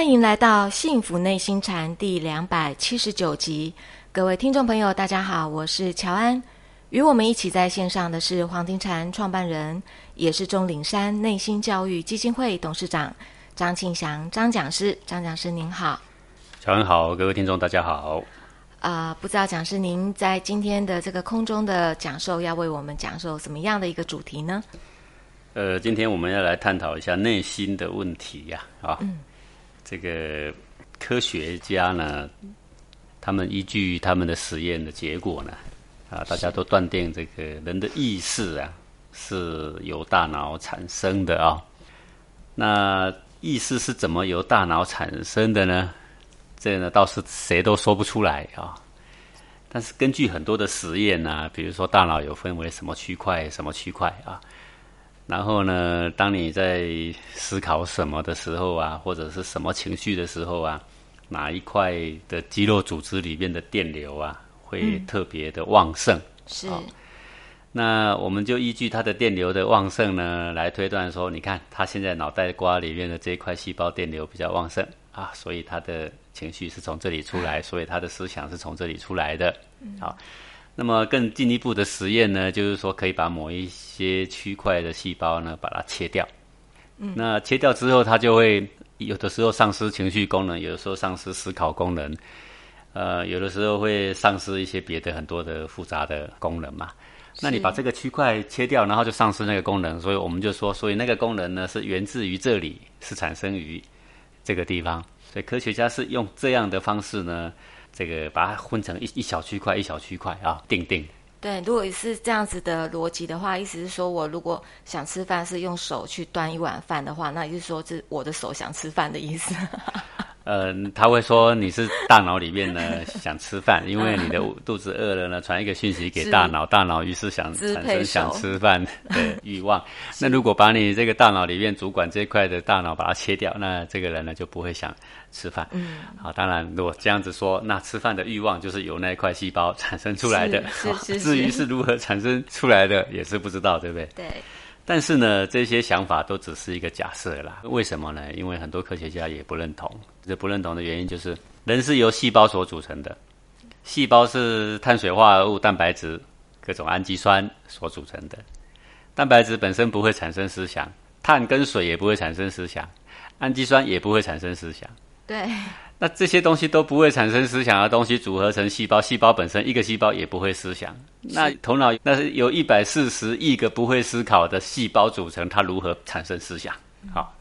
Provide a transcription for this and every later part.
欢迎来到《幸福内心禅》第两百七十九集，各位听众朋友，大家好，我是乔安。与我们一起在线上的是黄庭禅创办人，也是钟岭山内心教育基金会董事长张庆祥张讲师。张讲师您好，乔安好，各位听众大家好。啊，不知道讲师您在今天的这个空中的讲授，要为我们讲授什么样的一个主题呢？呃，今天我们要来探讨一下内心的问题呀，啊，这个科学家呢，他们依据他们的实验的结果呢，啊，大家都断定这个人的意识啊是由大脑产生的啊。那意识是怎么由大脑产生的呢？这呢倒是谁都说不出来啊。但是根据很多的实验呢，比如说大脑有分为什么区块、什么区块啊。然后呢，当你在思考什么的时候啊，或者是什么情绪的时候啊，哪一块的肌肉组织里面的电流啊，会特别的旺盛？是。那我们就依据它的电流的旺盛呢，来推断说，你看他现在脑袋瓜里面的这一块细胞电流比较旺盛啊，所以他的情绪是从这里出来，所以他的思想是从这里出来的。好。那么更进一步的实验呢，就是说可以把某一些区块的细胞呢，把它切掉。嗯，那切掉之后，它就会有的时候丧失情绪功能，有的时候丧失思考功能，呃，有的时候会丧失一些别的很多的复杂的功能嘛。那你把这个区块切掉，然后就丧失那个功能，所以我们就说，所以那个功能呢是源自于这里，是产生于这个地方。所以科学家是用这样的方式呢。这个把它分成一一小区块一小区块啊，定定。对，如果是这样子的逻辑的话，意思是说我如果想吃饭是用手去端一碗饭的话，那也就是说是我的手想吃饭的意思。呃，他会说你是大脑里面呢想吃饭，因为你的肚子饿了呢，传一个讯息给大脑，大脑于是想产生想吃饭的欲望。那如果把你这个大脑里面主管这块的大脑把它切掉，那这个人呢就不会想吃饭。嗯，好，当然如果这样子说，那吃饭的欲望就是由那块细胞产生出来的。至于是如何产生出来的，也是不知道，对不对？对。但是呢，这些想法都只是一个假设啦。为什么呢？因为很多科学家也不认同。这不认同的原因就是，人是由细胞所组成的，细胞是碳水化合物、蛋白质、各种氨基酸所组成的。蛋白质本身不会产生思想，碳跟水也不会产生思想，氨基酸也不会产生思想。对。那这些东西都不会产生思想的东西组合成细胞，细胞本身一个细胞也不会思想。那头脑那是由一百四十亿个不会思考的细胞组成，它如何产生思想？好，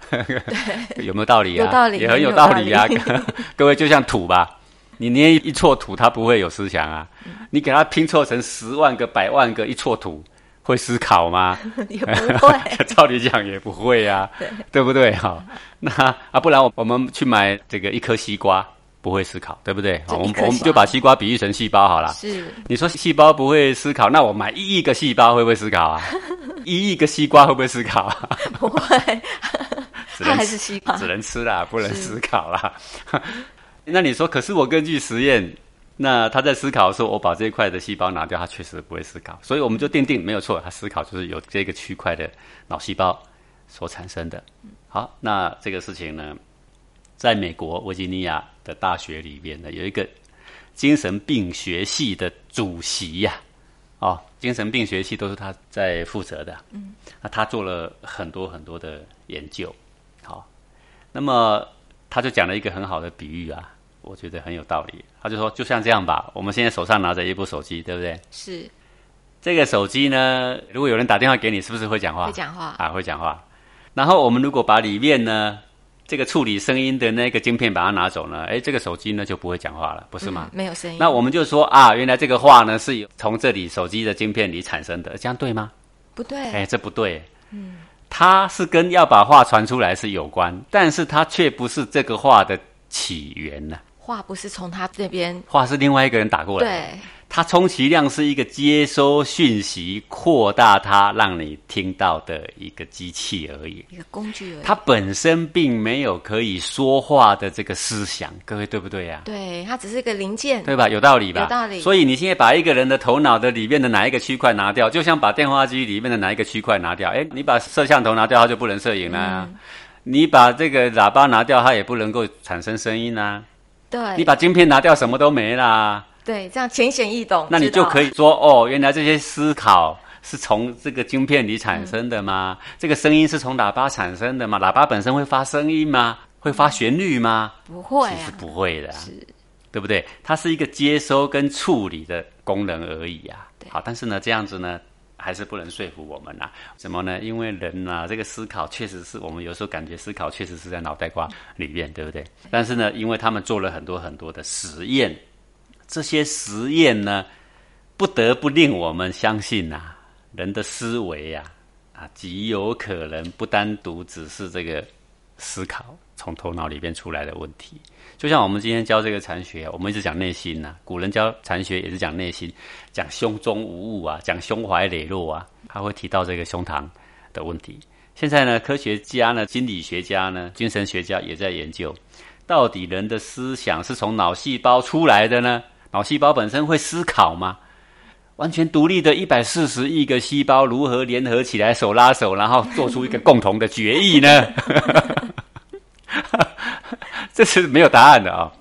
有没有道理啊？有道理，也很有道理啊。各位就像土吧，你捏一撮土，它不会有思想啊。你给它拼凑成十万个、百万个一撮土。会思考吗？也不会，照理讲也不会呀，对不对？哈，那啊，不然我我们去买这个一颗西瓜，不会思考，对不对？好，我们我们就把西瓜比喻成细胞好了。是，你说细胞不会思考，那我买一亿个细胞会不会思考啊？一亿个西瓜会不会思考？不会，它还是西瓜，只能吃啦，不能思考啦。那你说，可是我根据实验。那他在思考的时候，我把这一块的细胞拿掉，他确实不会思考，所以我们就奠定没有错，他思考就是由这个区块的脑细胞所产生的。好，那这个事情呢，在美国维吉尼亚的大学里面呢，有一个精神病学系的主席呀，哦，精神病学系都是他在负责的。嗯，那他做了很多很多的研究。好，那么他就讲了一个很好的比喻啊。我觉得很有道理。他就说，就像这样吧，我们现在手上拿着一部手机，对不对？是。这个手机呢，如果有人打电话给你，是不是会讲话？会讲话啊，会讲话。然后我们如果把里面呢，这个处理声音的那个晶片把它拿走呢，哎，这个手机呢就不会讲话了，不是吗？没有声音。那我们就说啊，原来这个话呢是从这里手机的晶片里产生的，这样对吗？不对。哎，这不对。嗯。它是跟要把话传出来是有关，但是它却不是这个话的起源呢。话不是从他这边，话是另外一个人打过来。对，他充其量是一个接收讯息、扩大它让你听到的一个机器而已，一个工具而已。它本身并没有可以说话的这个思想，各位对不对呀？对，它只是一个零件，对吧？有道理吧？有道理。所以你现在把一个人的头脑的里面的哪一个区块拿掉，就像把电话机里面的哪一个区块拿掉，哎，你把摄像头拿掉，它就不能摄影了。你把这个喇叭拿掉，它也不能够产生声音啊。对，你把晶片拿掉，什么都没啦。对，这样浅显易懂。那你就可以说，哦，原来这些思考是从这个晶片里产生的吗？这个声音是从喇叭产生的吗？喇叭本身会发声音吗？会发旋律吗？不会，其实不会的，是，对不对？它是一个接收跟处理的功能而已啊。好，但是呢，这样子呢？还是不能说服我们呐？怎么呢？因为人呐，这个思考确实是我们有时候感觉思考确实是在脑袋瓜里面，对不对？但是呢，因为他们做了很多很多的实验，这些实验呢，不得不令我们相信呐，人的思维呀，啊，极有可能不单独只是这个思考从头脑里边出来的问题。就像我们今天教这个禅学，我们一直讲内心呐。古人教禅学也是讲内心，讲胸中无物啊，讲胸怀磊落啊，他会提到这个胸膛的问题。现在呢，科学家呢，心理学家呢，精神学家也在研究，到底人的思想是从脑细胞出来的呢？脑细胞本身会思考吗？完全独立的一百四十亿个细胞如何联合起来，手拉手，然后做出一个共同的决议呢？这是没有答案的啊！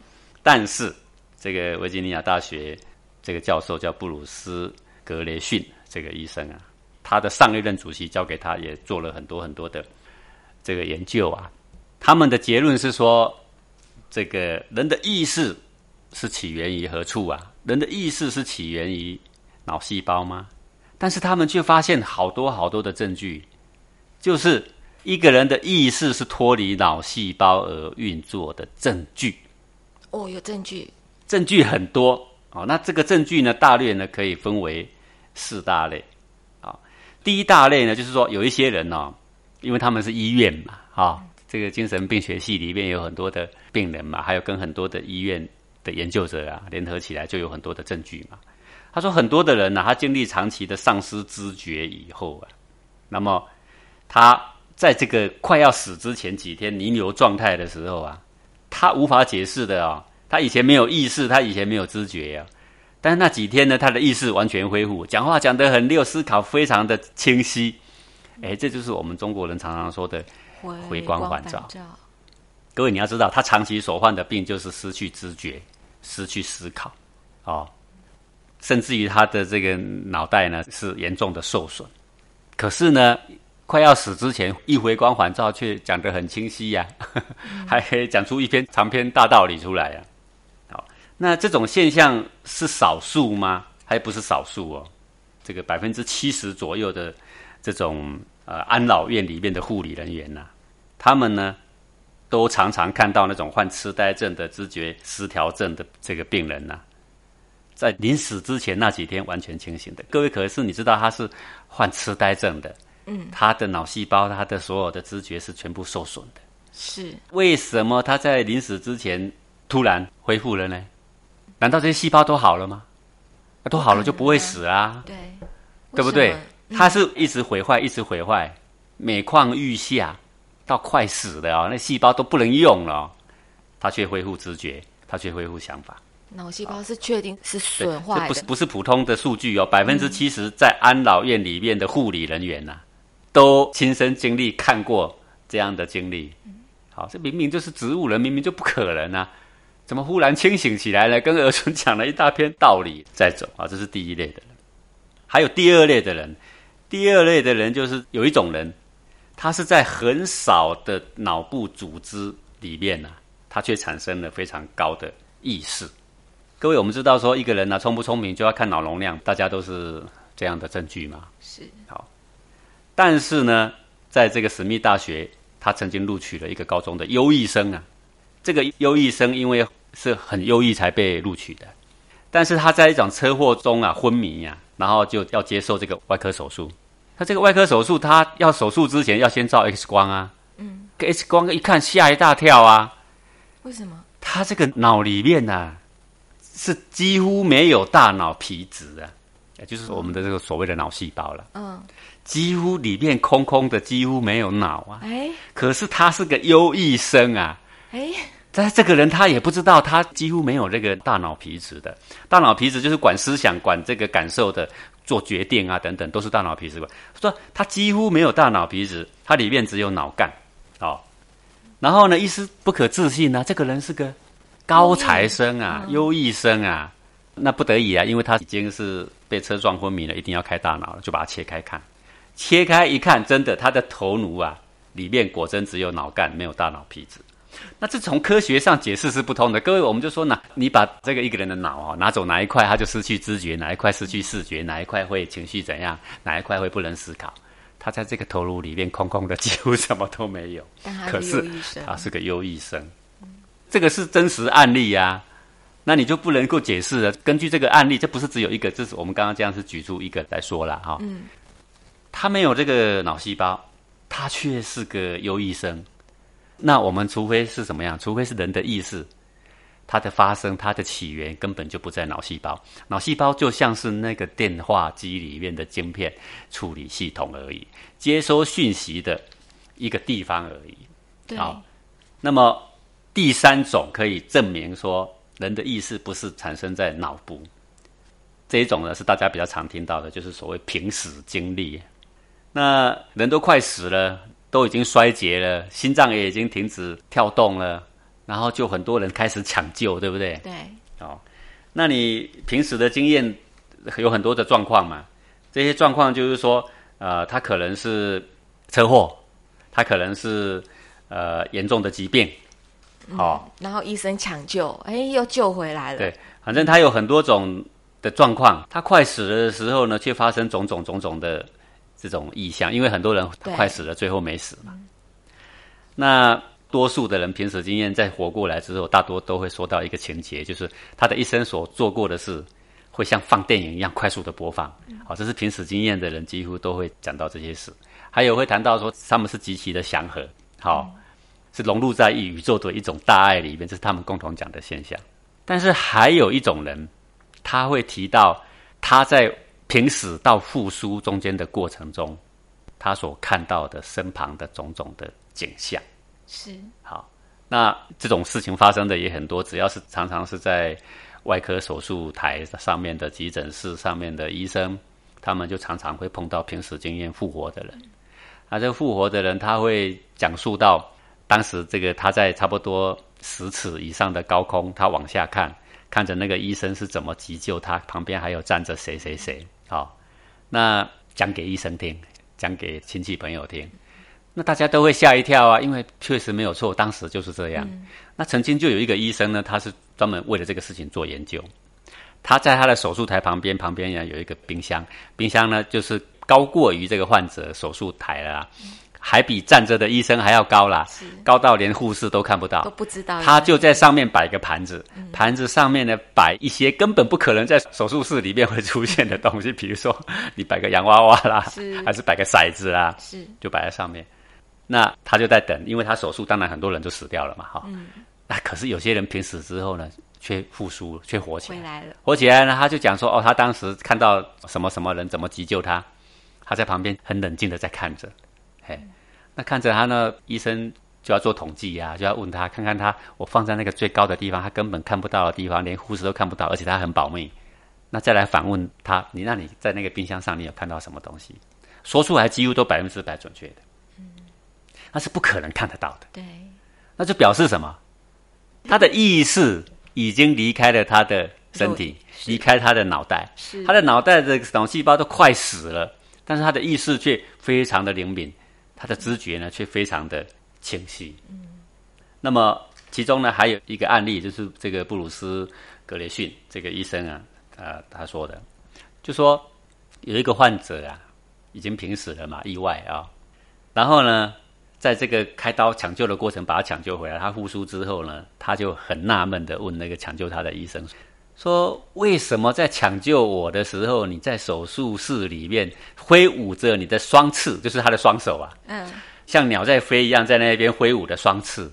但是这个维吉尼亚大学这个教授叫布鲁斯格雷逊这个医生啊，他的上一任主席交给他也做了很多很多的这个研究啊。他们的结论是说，这个人的意识是起源于何处啊？人的意识是起源于脑细胞吗？但是他们却发现好多好多的证据，就是。一个人的意识是脱离脑细胞而运作的证据。哦，有证据，证据很多哦。那这个证据呢，大略呢可以分为四大类。啊，第一大类呢，就是说有一些人呢，因为他们是医院嘛，啊，这个精神病学系里面有很多的病人嘛，还有跟很多的医院的研究者啊联合起来，就有很多的证据嘛。他说，很多的人呢，他经历长期的丧失知觉以后啊，那么他。在这个快要死之前几天弥留状态的时候啊，他无法解释的啊，他以前没有意识，他以前没有知觉呀，但是那几天呢，他的意识完全恢复，讲话讲得很溜，思考非常的清晰，哎，这就是我们中国人常常说的回光返照。各位你要知道，他长期所患的病就是失去知觉、失去思考，哦，甚至于他的这个脑袋呢是严重的受损，可是呢。快要死之前，一回光返照，却讲得很清晰呀，还可以讲出一篇长篇大道理出来呀。好，那这种现象是少数吗？还不是少数哦。这个百分之七十左右的这种呃安老院里面的护理人员呐，他们呢都常常看到那种患痴呆症的知觉失调症的这个病人呐，在临死之前那几天完全清醒的。各位可是你知道他是患痴呆症的？嗯，他的脑细胞，他的所有的知觉是全部受损的。是为什么他在临死之前突然恢复了呢？难道这些细胞都好了吗？都好了就不会死啊？对，对不对？他是一直毁坏，一直毁坏，每况愈下，到快死了啊，那细胞都不能用了，他却恢复知觉，他却恢复想法。脑细胞是确定是损坏的，不是不是普通的数据哦，百分之七十在安老院里面的护理人员呐。都亲身经历看过这样的经历，好，这明明就是植物人，明明就不可能啊！怎么忽然清醒起来了？跟儿孙讲了一大篇道理再走啊！这是第一类的人，还有第二类的人。第二类的人就是有一种人，他是在很少的脑部组织里面呢，他却产生了非常高的意识。各位，我们知道说一个人呢聪不聪明就要看脑容量，大家都是这样的证据嘛？是。但是呢，在这个史密大学，他曾经录取了一个高中的优异生啊。这个优异生因为是很优异才被录取的，但是他在一场车祸中啊昏迷呀，然后就要接受这个外科手术。他这个外科手术，他要手术之前要先照 X 光啊。嗯。X 光一看吓一大跳啊。为什么？他这个脑里面呐，是几乎没有大脑皮质啊，也就是我们的这个所谓的脑细胞了。嗯。几乎里面空空的，几乎没有脑啊！哎，可是他是个优异生啊！哎，但这个人他也不知道，他几乎没有这个大脑皮质的。大脑皮质就是管思想、管这个感受的，做决定啊等等，都是大脑皮质管。说他几乎没有大脑皮质，他里面只有脑干哦。然后呢，一丝不可置信啊，这个人是个高材生啊，优异生啊，那不得已啊，因为他已经是被车撞昏迷了，一定要开大脑了，就把它切开看。切开一看，真的，他的头颅啊，里面果真只有脑干，没有大脑皮质。那这从科学上解释是不通的。各位，我们就说呢，你把这个一个人的脑哦拿走哪一块，他就失去知觉；哪一块失去视觉；哪一块会情绪怎样；哪一块会不能思考。他在这个头颅里面空空的，几乎什么都没有。可是他是个优异生，这个是真实案例呀。那你就不能够解释了。根据这个案例，这不是只有一个，这是我们刚刚这样是举出一个来说了哈。嗯。他没有这个脑细胞，他却是个优异生。那我们除非是什么样？除非是人的意识，它的发生、它的起源根本就不在脑细胞。脑细胞就像是那个电话机里面的晶片处理系统而已，接收讯息的一个地方而已。好，那么第三种可以证明说，人的意识不是产生在脑部。这一种呢，是大家比较常听到的，就是所谓平时经历。那人都快死了，都已经衰竭了，心脏也已经停止跳动了，然后就很多人开始抢救，对不对？对。哦，那你平时的经验有很多的状况嘛？这些状况就是说，呃，他可能是车祸，他可能是呃严重的疾病，哦，然后医生抢救，哎，又救回来了。对，反正他有很多种的状况，他快死了的时候呢，却发生种种种种的。这种意向，因为很多人快死了，最后没死嘛。那多数的人平时经验在活过来之后，大多都会说到一个情节，就是他的一生所做过的事，会像放电影一样快速的播放。好，这是平时经验的人几乎都会讲到这些事。还有会谈到说，他们是极其的祥和，好，是融入在宇宙的一种大爱里面，这是他们共同讲的现象。但是还有一种人，他会提到他在。平死到复苏中间的过程中，他所看到的身旁的种种的景象，是好。那这种事情发生的也很多，只要是常常是在外科手术台上面的急诊室上面的医生，他们就常常会碰到平时经验复活的人。啊，这个复活的人他会讲述到，当时这个他在差不多十尺以上的高空，他往下看，看着那个医生是怎么急救他，旁边还有站着谁谁谁。好，那讲给医生听，讲给亲戚朋友听，那大家都会吓一跳啊，因为确实没有错，当时就是这样。那曾经就有一个医生呢，他是专门为了这个事情做研究，他在他的手术台旁边，旁边呢有一个冰箱，冰箱呢就是高过于这个患者手术台了。还比站着的医生还要高啦，高到连护士都看不到，都不知道。他就在上面摆个盘子，盘子上面呢摆一些根本不可能在手术室里面会出现的东西，比如说 你摆个洋娃娃啦，还是摆个骰子啦，是就摆在上面。那他就在等，因为他手术当然很多人就死掉了嘛，哈。那可是有些人平死之后呢，却复苏，却活起来了。活起来呢，他就讲说，哦，他当时看到什么什么人怎么急救他，他在旁边很冷静的在看着，嘿。那看着他呢，医生就要做统计呀，就要问他看看他，我放在那个最高的地方，他根本看不到的地方，连护士都看不到，而且他很保密。那再来反问他，你那你在那个冰箱上，你有看到什么东西？说出来几乎都百分之百准确的。嗯，那是不可能看得到的。对，那就表示什么？他的意识已经离开了他的身体，离开他的脑袋，他的脑袋的脑细胞都快死了，但是他的意识却非常的灵敏。他的知觉呢，却非常的清晰。嗯，那么其中呢，还有一个案例，就是这个布鲁斯·格雷逊这个医生啊，呃，他说的，就说有一个患者啊，已经濒死了嘛，意外啊，然后呢，在这个开刀抢救的过程，把他抢救回来，他复苏之后呢，他就很纳闷的问那个抢救他的医生。说为什么在抢救我的时候，你在手术室里面挥舞着你的双翅，就是他的双手啊，嗯，像鸟在飞一样，在那边挥舞的双翅。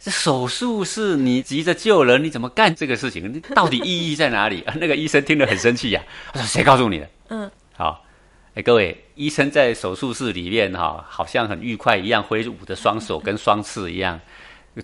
这手术室你急着救人，你怎么干这个事情？你到底意义在哪里？那个医生听得很生气呀，他说：“谁告诉你的？”嗯，好，哎，各位，医生在手术室里面哈，好像很愉快一样，挥舞的双手跟双翅一样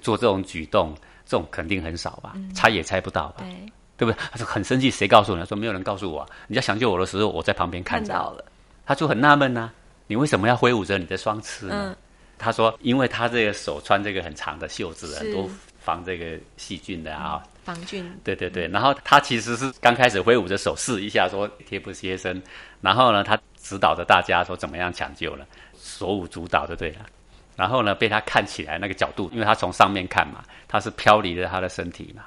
做这种举动，这种肯定很少吧？猜也猜不到吧？对。对不对？他就很生气，谁告诉你？说没有人告诉我。你在抢救我的时候，我在旁边看着。看到了，他就很纳闷呐，你为什么要挥舞着你的双翅呢？他说，因为他这个手穿这个很长的袖子，是很多防这个细菌的啊。防菌，对对对，然后他其实是刚开始挥舞着手试一下，说贴不贴身，然后呢，他指导着大家说怎么样抢救了，手舞足蹈就对了。然后呢，被他看起来那个角度，因为他从上面看嘛，他是飘离了他的身体嘛，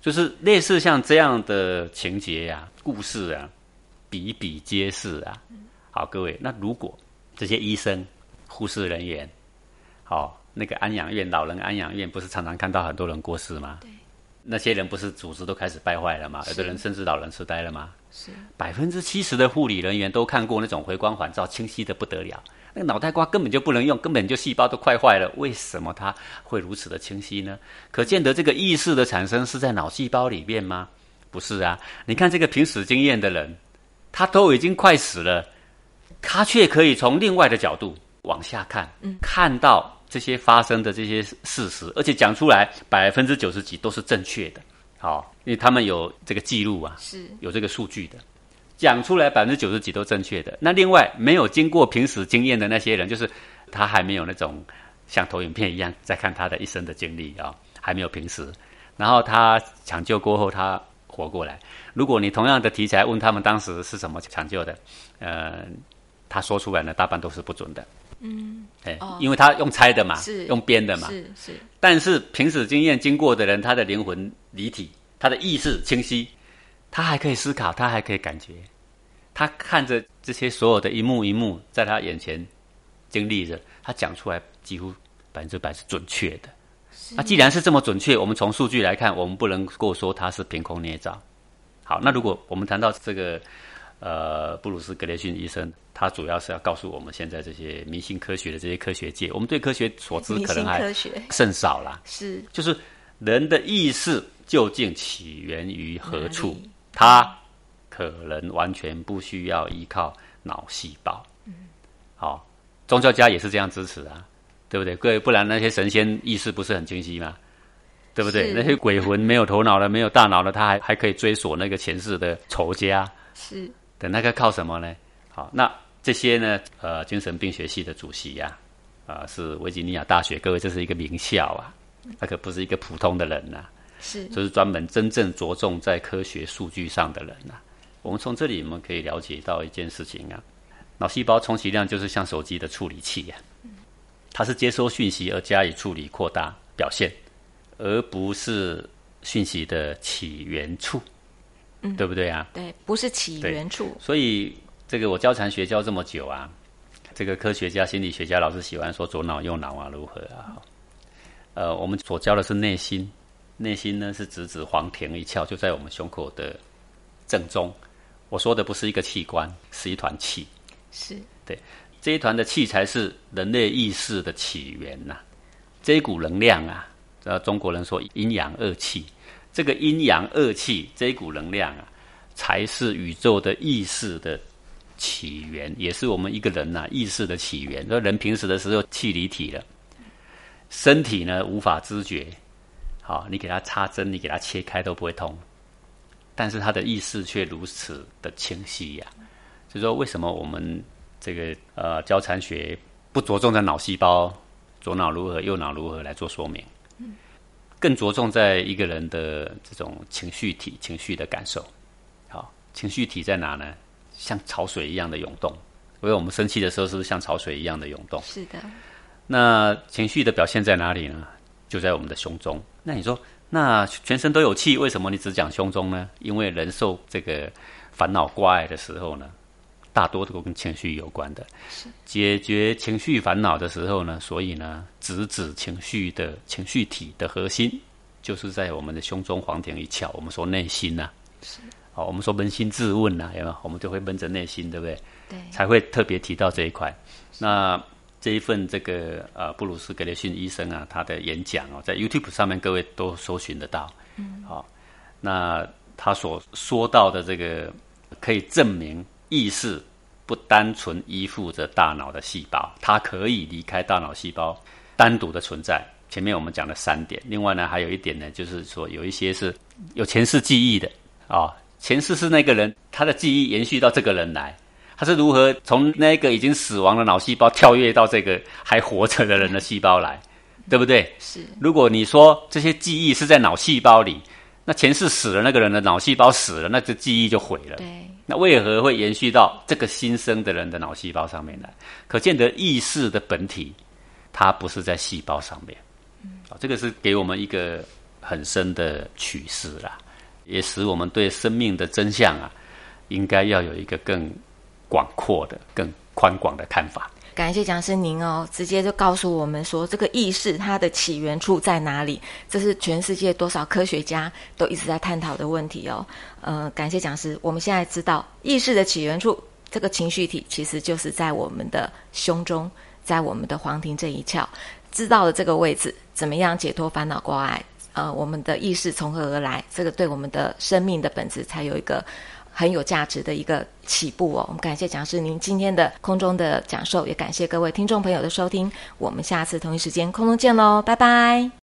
就是类似像这样的情节呀、故事啊，比比皆是啊。好，各位，那如果这些医生、护士人员，好，那个安养院、老人安养院，不是常常看到很多人过世吗？对，那些人不是组织都开始败坏了吗？有的人甚至老人痴呆了吗？是百分之七十的护理人员都看过那种回光返照，清晰的不得了。那个脑袋瓜根本就不能用，根本就细胞都快坏了。为什么它会如此的清晰呢？可见得这个意识的产生是在脑细胞里面吗？不是啊！你看这个凭死经验的人，他都已经快死了，他却可以从另外的角度往下看，看到这些发生的这些事实，而且讲出来百分之九十几都是正确的。好，因为他们有这个记录啊，是有这个数据的，讲出来百分之九十几都正确的。那另外没有经过平时经验的那些人，就是他还没有那种像投影片一样在看他的一生的经历啊、还没有平时。然后他抢救过后，他活过来。如果你同样的题材问他们当时是怎么抢救的，呃，他说出来呢，大半都是不准的。嗯，哎、哦。因为他用猜的嘛，是用编的嘛，是是。但是平时经验经过的人，他的灵魂离体，他的意识清晰，他还可以思考，他还可以感觉，他看着这些所有的一幕一幕在他眼前经历着，他讲出来几乎百分之百是准确的。那既然是这么准确，我们从数据来看，我们不能够说他是凭空捏造。好，那如果我们谈到这个呃布鲁斯格雷逊医生，他主要是要告诉我们现在这些迷信科学的这些科学界，我们对科学所知可能还甚少啦。是就是人的意识究竟起源于何处哪里？它可能完全不需要依靠脑细胞。嗯，好，宗教家也是这样支持啊，对不对？各位，不然那些神仙意识不是很清晰吗？对不对？那些鬼魂没有头脑的、没有大脑的，他还还可以追索那个前世的仇家。是的那个靠什么呢？好，那这些呢？呃，精神病学系的主席呀、啊，是维吉尼亚大学，各位，这是一个名校啊，那可不是一个普通的人呐、是就是专门真正着重在科学数据上的人呐、我们从这里我们可以了解到一件事情啊，脑细胞充其量就是像手机的处理器呀、它是接收讯息而加以处理、扩大、表现，而不是讯息的起源处，对不对啊？对，不是起源处，所以这个我教禅学教这么久啊，这个科学家、心理学家老是喜欢说左脑右脑啊，如何啊？呃，我们所教的是内心，内心呢是直指黄庭一窍，就在我们胸口的正中。我说的不是一个器官，是一团气。是对这一团的气才是人类意识的起源呐、这一股能量啊，呃，中国人说阴阳二气，这个阴阳二气这一股能量啊，才是宇宙的意识的起源，也是我们一个人呐、意识的起源。说人平时的时候气离体了，身体呢无法知觉，好，你给他插针，你给他切开都不会痛，但是他的意识却如此的清晰呀、所以说，为什么我们这个呃交禅学不着重在脑细胞左脑如何、右脑如何来做说明，更着重在一个人的这种情绪体、情绪的感受。好，情绪体在哪呢？像潮水一样的涌动。所以我们生气的时候，是不是像潮水一样的涌动？是的，那情绪的表现在哪里呢？就在我们的胸中。那你说，那全身都有气，为什么你只讲胸中呢？因为人受这个烦恼挂碍的时候呢，大多都跟情绪有关的。解决情绪烦恼的时候呢，所以呢，直指情绪的情绪体的核心，就是在我们的胸中黄庭一窍。我们说内心呐、好，我们说扪心自问呐、有没有？我们就会闷着内心，对不对？对，才会特别提到这一块。那这一份这个呃布鲁斯格雷逊医生啊，他的演讲哦，在 YouTube 上面各位都搜寻得到。嗯，好，那他所说到的这个可以证明意识不单纯依附着大脑的细胞，它可以离开大脑细胞单独的存在。前面我们讲了三点，另外呢还有一点呢，就是说有一些是有前世记忆的啊、前世是那个人他的记忆延续到这个人来，他是如何从那个已经死亡的脑细胞跳跃到这个还活着的人的细胞来，对不对？是。如果你说这些记忆是在脑细胞里，那前世死了那个人的脑细胞死了，那这记忆就毁了。对。那为何会延续到这个新生的人的脑细胞上面来？可见得意识的本体，它不是在细胞上面。啊，这个是给我们一个很深的启示啦，也使我们对生命的真相啊，应该要有一个更广阔的、更宽广的看法。感谢讲师您哦，直接就告诉我们说，这个意识它的起源处在哪里？这是全世界多少科学家都一直在探讨的问题哦。呃，感谢讲师，我们现在知道意识的起源处，这个情绪体其实就是在我们的胸中，在我们的黄庭这一窍。知道了这个位置，怎么样解脱烦恼挂碍？呃，我们的意识从何而来？这个对我们的生命的本质才有一个很有价值的一个起步哦。我们感谢讲师您今天的空中的讲授，也感谢各位听众朋友的收听。我们下次同一时间空中见喽，拜拜。